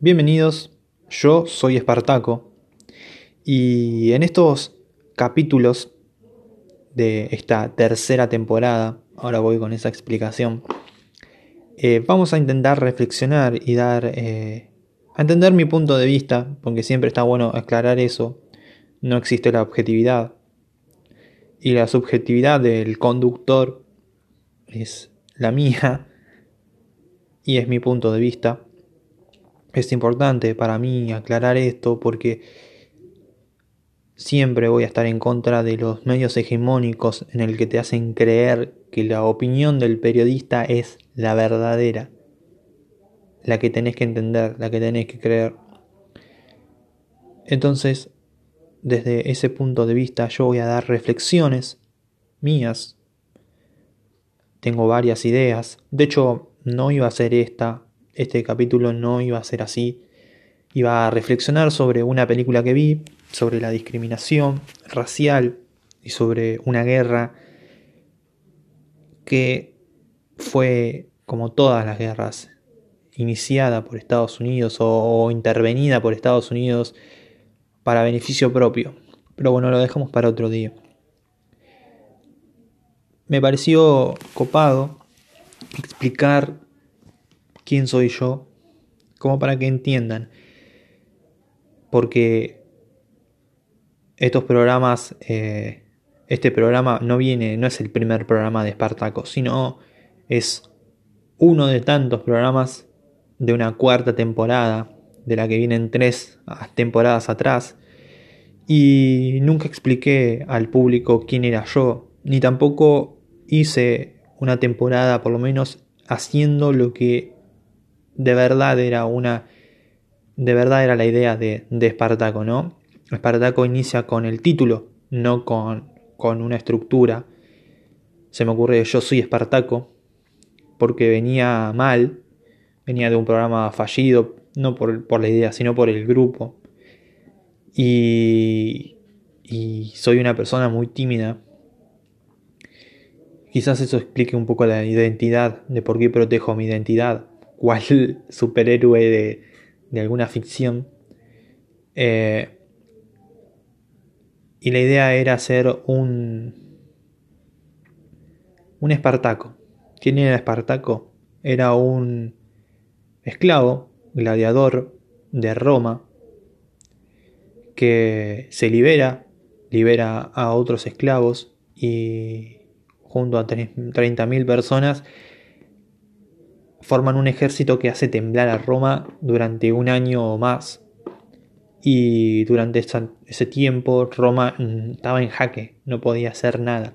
Bienvenidos, yo soy Espartaco y en estos capítulos de esta tercera temporada, ahora voy con esa explicación, eh, vamos a intentar reflexionar y dar eh, a entender mi punto de vista, porque siempre está bueno aclarar eso, no existe la objetividad y la subjetividad del conductor es la mía y es mi punto de vista. Es importante para mí aclarar esto porque siempre voy a estar en contra de los medios hegemónicos en el que te hacen creer que la opinión del periodista es la verdadera, la que tenés que entender, la que tenés que creer. Entonces, desde ese punto de vista yo voy a dar reflexiones mías. Tengo varias ideas. De hecho, no iba a ser esta. Este capítulo no iba a ser así. Iba a reflexionar sobre una película que vi, sobre la discriminación racial y sobre una guerra que fue, como todas las guerras, iniciada por Estados Unidos o, intervenida por Estados Unidos para beneficio propio. Pero bueno, lo dejamos para otro día. Me pareció copado explicar quién soy yo, como para que entiendan. Porque estos programas, eh, este programa no viene, no es el primer programa de Espartaco, sino es uno de tantos programas de una cuarta temporada de la que vienen tres temporadas atrás, y nunca expliqué al público quién era yo, ni tampoco hice una temporada, por lo menos, haciendo lo que de verdad era una. de verdad era la idea de, de Espartaco, ¿no? Espartaco inicia con el título, no con, con una estructura. Se me ocurre yo soy Espartaco, porque venía mal, venía de un programa fallido, no por, la idea, sino por el grupo. Y, y soy una persona muy tímida. Quizás eso explique un poco la identidad, de por qué protejo mi identidad, cual superhéroe de, de alguna ficción. Eh, y la idea era ser un, un Espartaco. ¿Quién era Espartaco? Era un esclavo gladiador de Roma que se libera, libera a otros esclavos y junto a 30.000 personas forman un ejército que hace temblar a Roma durante un año o más. Y durante ese tiempo Roma mm, estaba en jaque, no podía hacer nada.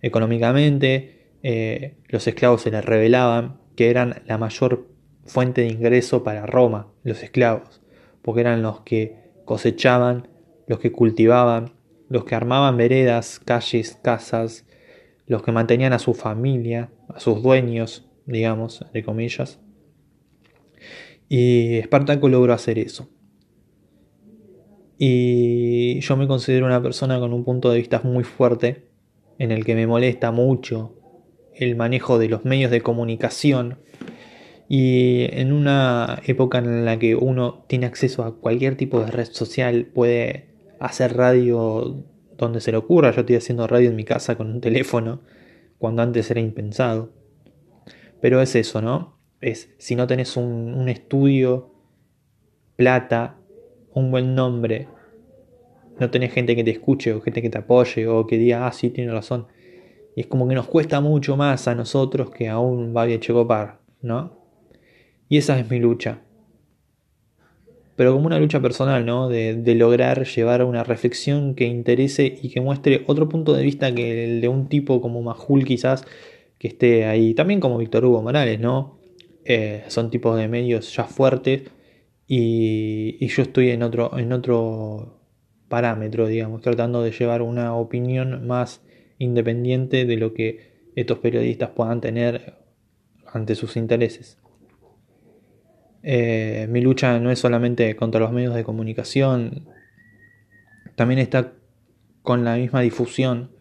Económicamente, eh, los esclavos se les revelaban que eran la mayor fuente de ingreso para Roma, los esclavos, porque eran los que cosechaban, los que cultivaban, los que armaban veredas, calles, casas, los que mantenían a su familia, a sus dueños, digamos, de comillas. Y Espartaco logró hacer eso. Y yo me considero una persona con un punto de vista muy fuerte, en el que me molesta mucho el manejo de los medios de comunicación y en una época en la que uno tiene acceso a cualquier tipo de red social, puede hacer radio donde se le ocurra. Yo estoy haciendo radio en mi casa con un teléfono, cuando antes era impensado. Pero es eso, ¿no? Es si no tenés un, estudio, plata, un buen nombre, no tenés gente que te escuche o gente que te apoye o que diga, ah, sí, tiene razón. Y es como que nos cuesta mucho más a nosotros que a un Babi Checopar, ¿no? Y esa es mi lucha. Pero como una lucha personal, ¿no? De, lograr llevar una reflexión que interese y que muestre otro punto de vista que el de un tipo como Majul quizás, que esté ahí. También como Víctor Hugo Morales, ¿no? Eh, son tipos de medios ya fuertes y, yo estoy en otro, en otro parámetro, digamos, tratando de llevar una opinión más independiente de lo que estos periodistas puedan tener ante sus intereses. Eh, mi lucha no es solamente contra los medios de comunicación, también está con la misma difusión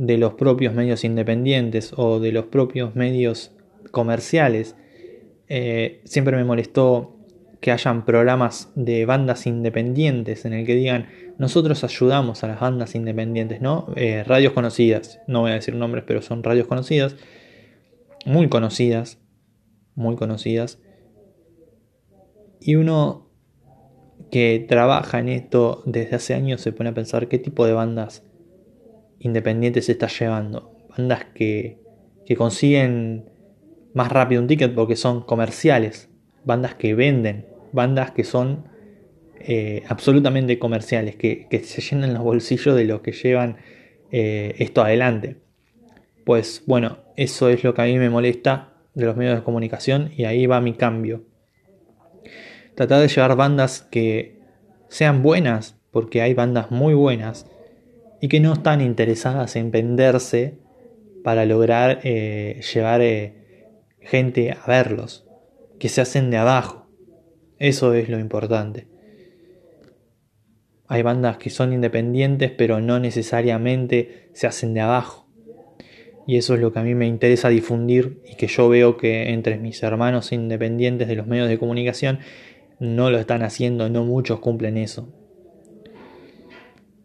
de los propios medios independientes o de los propios medios comerciales. Eh, siempre me molestó que hayan programas de bandas independientes en el que digan nosotros ayudamos a las bandas independientes, ¿no? Eh, radios conocidas, no voy a decir nombres, pero son radios conocidas, muy conocidas, muy conocidas. Y uno que trabaja en esto desde hace años se pone a pensar qué tipo de bandas independientes se está llevando. Bandas que, que consiguen más rápido un ticket porque son comerciales, bandas que venden, bandas que son eh, absolutamente comerciales, que, se llenan los bolsillos de los que llevan eh, esto adelante. Pues bueno, eso es lo que a mí me molesta de los medios de comunicación y ahí va mi cambio. Tratar de llevar bandas que sean buenas, porque hay bandas muy buenas, y que no están interesadas en venderse para lograr eh, llevar gente a verlos, que se hacen de abajo. Eso es lo importante. Hay bandas que son independientes pero no necesariamente se hacen de abajo. Y eso es lo que a mí me interesa difundir y que yo veo que entre mis hermanos independientes de los medios de comunicación no lo están haciendo, no muchos cumplen eso.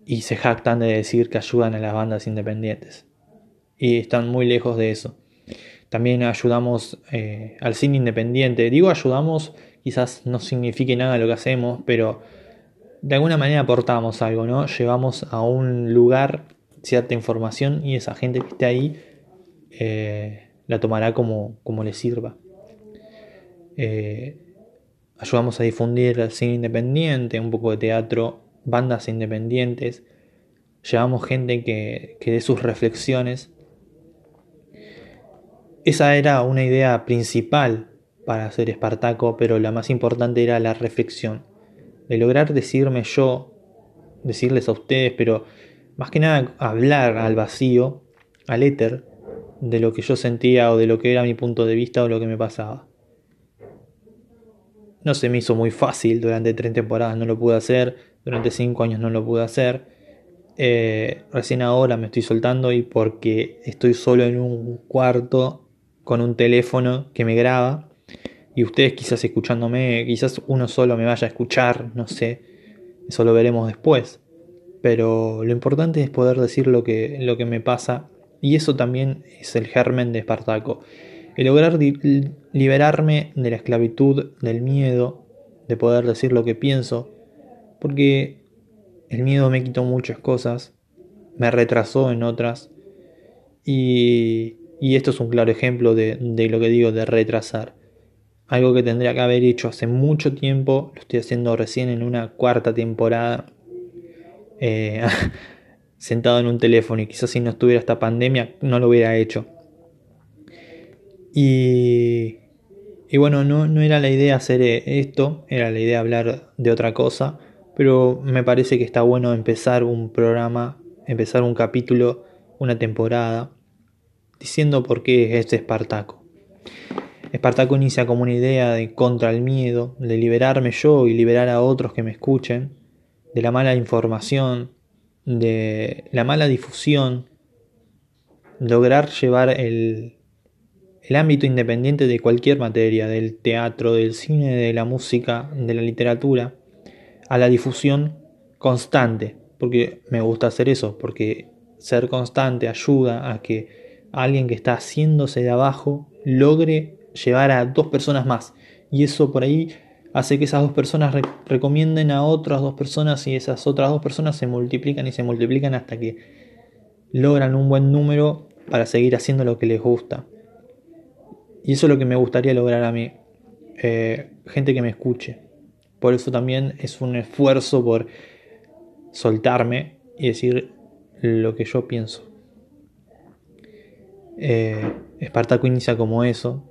Y se jactan de decir que ayudan a las bandas independientes. Y están muy lejos de eso. También ayudamos eh, al cine independiente. Digo ayudamos, quizás no signifique nada lo que hacemos, pero de alguna manera aportamos algo, ¿no? Llevamos a un lugar cierta información y esa gente que esté ahí eh, la tomará como, como le sirva. Eh, ayudamos a difundir el cine independiente, un poco de teatro, bandas independientes. Llevamos gente que, que dé sus reflexiones esa era una idea principal para hacer Espartaco, pero la más importante era la reflexión. De lograr decirme yo, decirles a ustedes, pero más que nada hablar al vacío, al éter, de lo que yo sentía o de lo que era mi punto de vista o lo que me pasaba. No se me hizo muy fácil, durante tres temporadas no lo pude hacer, durante cinco años no lo pude hacer. Eh, recién ahora me estoy soltando y porque estoy solo en un cuarto con un teléfono que me graba y ustedes quizás escuchándome, quizás uno solo me vaya a escuchar, no sé, eso lo veremos después. Pero lo importante es poder decir lo que, lo que me pasa y eso también es el germen de Espartaco. El lograr liberarme de la esclavitud, del miedo, de poder decir lo que pienso, porque el miedo me quitó muchas cosas, me retrasó en otras y esto es un claro ejemplo de, lo que digo de retrasar. Algo que tendría que haber hecho hace mucho tiempo, lo estoy haciendo recién en una cuarta temporada, eh, sentado en un teléfono y quizás si no estuviera esta pandemia no lo hubiera hecho. Y, bueno, no, no era la idea hacer eh, esto, era la idea hablar de otra cosa, pero me parece que está bueno empezar un programa, empezar un capítulo, una temporada diciendo por qué es Espartaco. Espartaco inicia como una idea de contra el miedo, de liberarme yo y liberar a otros que me escuchen, de la mala información, de la mala difusión, lograr llevar el, el ámbito independiente de cualquier materia, del teatro, del cine, de la música, de la literatura, a la difusión constante, porque me gusta hacer eso, porque ser constante ayuda a que alguien que está haciéndose de abajo logre llevar a dos personas más. Y eso por ahí hace que esas dos personas recomienden a otras dos personas y esas otras dos personas se multiplican y se multiplican hasta que logran un buen número para seguir haciendo lo que les gusta. Y eso es lo que me gustaría lograr a mí. Eh, gente que me escuche. Por eso también es un esfuerzo por soltarme y decir lo que yo pienso. Eh, Espartaco inicia como eso,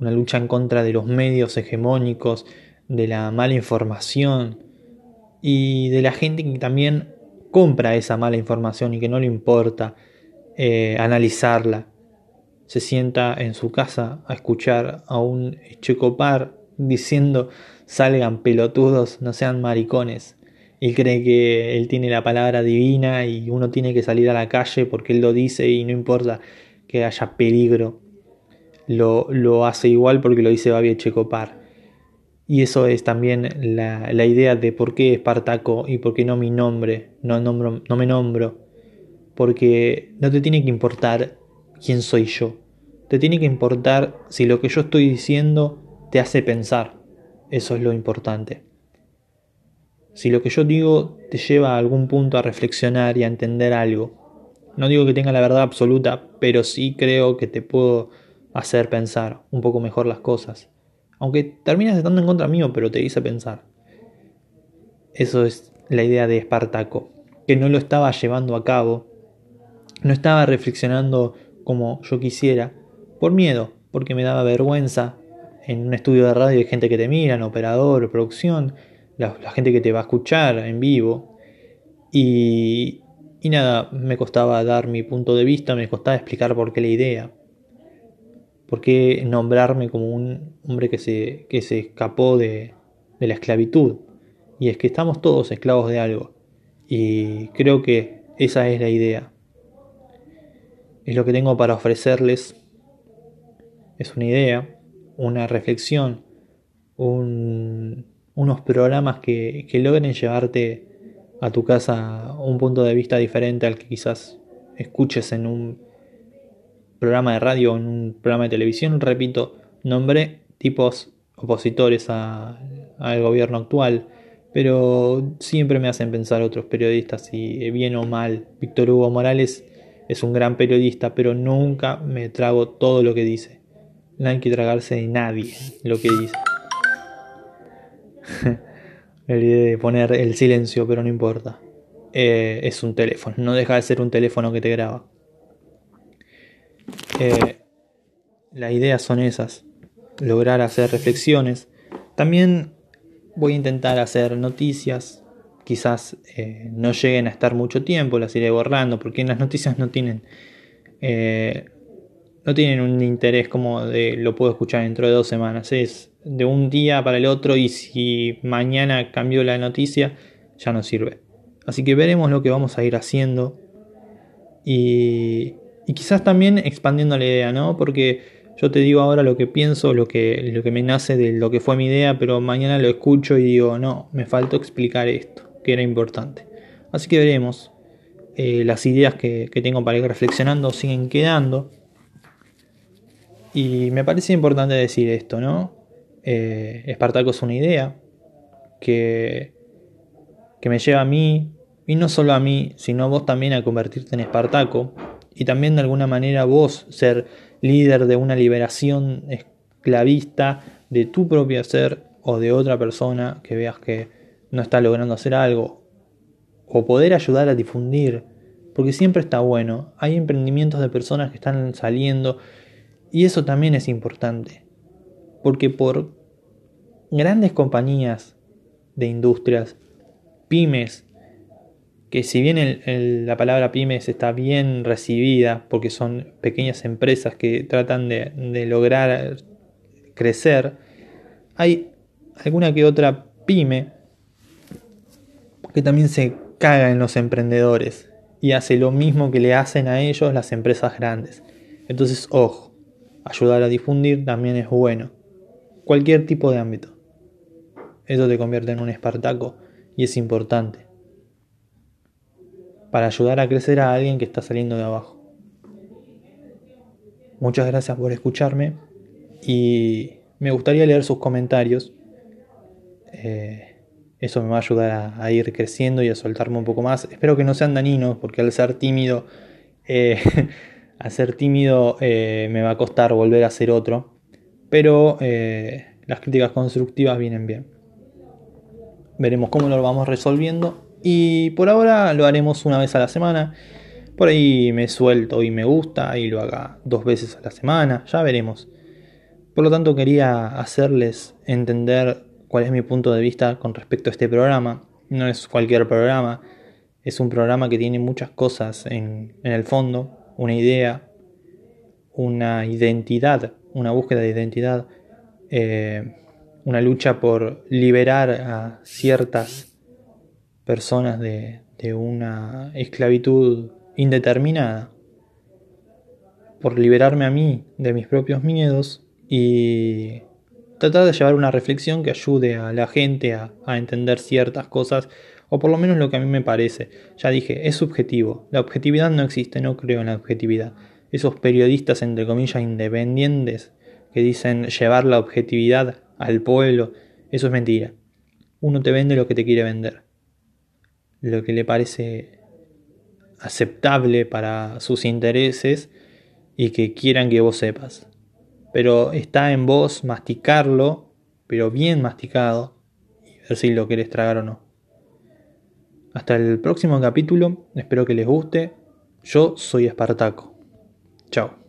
una lucha en contra de los medios hegemónicos, de la mala información y de la gente que también compra esa mala información y que no le importa eh, analizarla. Se sienta en su casa a escuchar a un checopar diciendo salgan pelotudos, no sean maricones. Y cree que él tiene la palabra divina y uno tiene que salir a la calle porque él lo dice y no importa que haya peligro, lo, lo hace igual porque lo dice Babi Checopar. Y eso es también la, la idea de por qué Espartaco y por qué no mi nombre, no, nombro, no me nombro. Porque no te tiene que importar quién soy yo. Te tiene que importar si lo que yo estoy diciendo te hace pensar. Eso es lo importante. Si lo que yo digo te lleva a algún punto a reflexionar y a entender algo. No digo que tenga la verdad absoluta, pero sí creo que te puedo hacer pensar un poco mejor las cosas. Aunque terminas estando en contra mío, pero te hice pensar. Eso es la idea de Espartaco, que no lo estaba llevando a cabo, no estaba reflexionando como yo quisiera, por miedo, porque me daba vergüenza. En un estudio de radio hay gente que te mira, operador, producción, la, la gente que te va a escuchar en vivo. Y, y nada, me costaba dar mi punto de vista, me costaba explicar por qué la idea. ¿Por qué nombrarme como un hombre que se, que se escapó de, de la esclavitud? Y es que estamos todos esclavos de algo. Y creo que esa es la idea. Es lo que tengo para ofrecerles. Es una idea, una reflexión, un, unos programas que, logren llevarte a tu casa un punto de vista diferente al que quizás escuches en un programa de radio o en un programa de televisión. Repito, nombré tipos opositores al gobierno actual, pero siempre me hacen pensar otros periodistas si bien o mal. Víctor Hugo Morales es un gran periodista, pero nunca me trago todo lo que dice. No hay que tragarse de nadie lo que dice. Me olvidé de poner el silencio, pero no importa. Eh, es un teléfono, no deja de ser un teléfono que te graba. Eh, las ideas son esas, lograr hacer reflexiones. También voy a intentar hacer noticias, quizás eh, no lleguen a estar mucho tiempo, las iré borrando, porque las noticias no tienen, no tienen un interés como de lo puedo escuchar dentro de dos semanas. Es de un día para el otro y si mañana cambió la noticia, ya no sirve. Así que veremos lo que vamos a ir haciendo y, y quizás también expandiendo la idea, ¿no? Porque yo te digo ahora lo que pienso, lo que, lo que me nace de lo que fue mi idea, pero mañana lo escucho y digo, no, me faltó explicar esto, que era importante. Así que veremos. Eh, las ideas que, que tengo para ir reflexionando siguen quedando. Y me parece importante decir esto, ¿no? eh, Espartaco es una idea que, que me lleva a mí, y no solo a mí, sino a vos también a convertirte en Espartaco, y también de alguna manera vos ser líder de una liberación esclavista de tu propio ser o de otra persona que veas que no está logrando hacer algo, o poder ayudar a difundir, porque siempre está bueno, hay emprendimientos de personas que están saliendo, y eso también es importante porque por grandes compañías de industrias, pymes, que si bien la palabra pymes está bien recibida, porque son pequeñas empresas que tratan de, lograr crecer, hay alguna que otra pyme que también se caga en los emprendedores y hace lo mismo que le hacen a ellos las empresas grandes. Entonces, ojo, ayudar a difundir también es bueno cualquier tipo de ámbito. Eso te convierte en un espartaco y es importante para ayudar a crecer a alguien que está saliendo de abajo. Muchas gracias por escucharme y me gustaría leer sus comentarios. Eh, eso me va a ayudar a, ir creciendo y a soltarme un poco más. Espero que no sean dañinos porque al ser tímido, eh, al ser tímido eh, me va a costar volver a ser otro pero eh, las críticas constructivas vienen bien. Veremos cómo lo vamos resolviendo y por ahora lo haremos una vez a la semana. Por ahí me suelto y me gusta y lo haga dos veces a la semana, ya veremos. Por lo tanto quería hacerles entender cuál es mi punto de vista con respecto a este programa. No es cualquier programa, es un programa que tiene muchas cosas en, en el fondo, una idea, una identidad una búsqueda de identidad, eh, una lucha por liberar a ciertas personas de, una esclavitud indeterminada, por liberarme a mí de mis propios miedos y tratar de llevar una reflexión que ayude a la gente a, a entender ciertas cosas, o por lo menos lo que a mí me parece. Ya dije, es subjetivo. La objetividad no existe, no creo en la objetividad. Esos periodistas, entre comillas, independientes, que dicen llevar la objetividad al pueblo, eso es mentira. Uno te vende lo que te quiere vender. Lo que le parece aceptable para sus intereses y que quieran que vos sepas. Pero está en vos masticarlo, pero bien masticado, y ver si lo querés tragar o no. Hasta el próximo capítulo, espero que les guste. Yo soy Espartaco. Chao.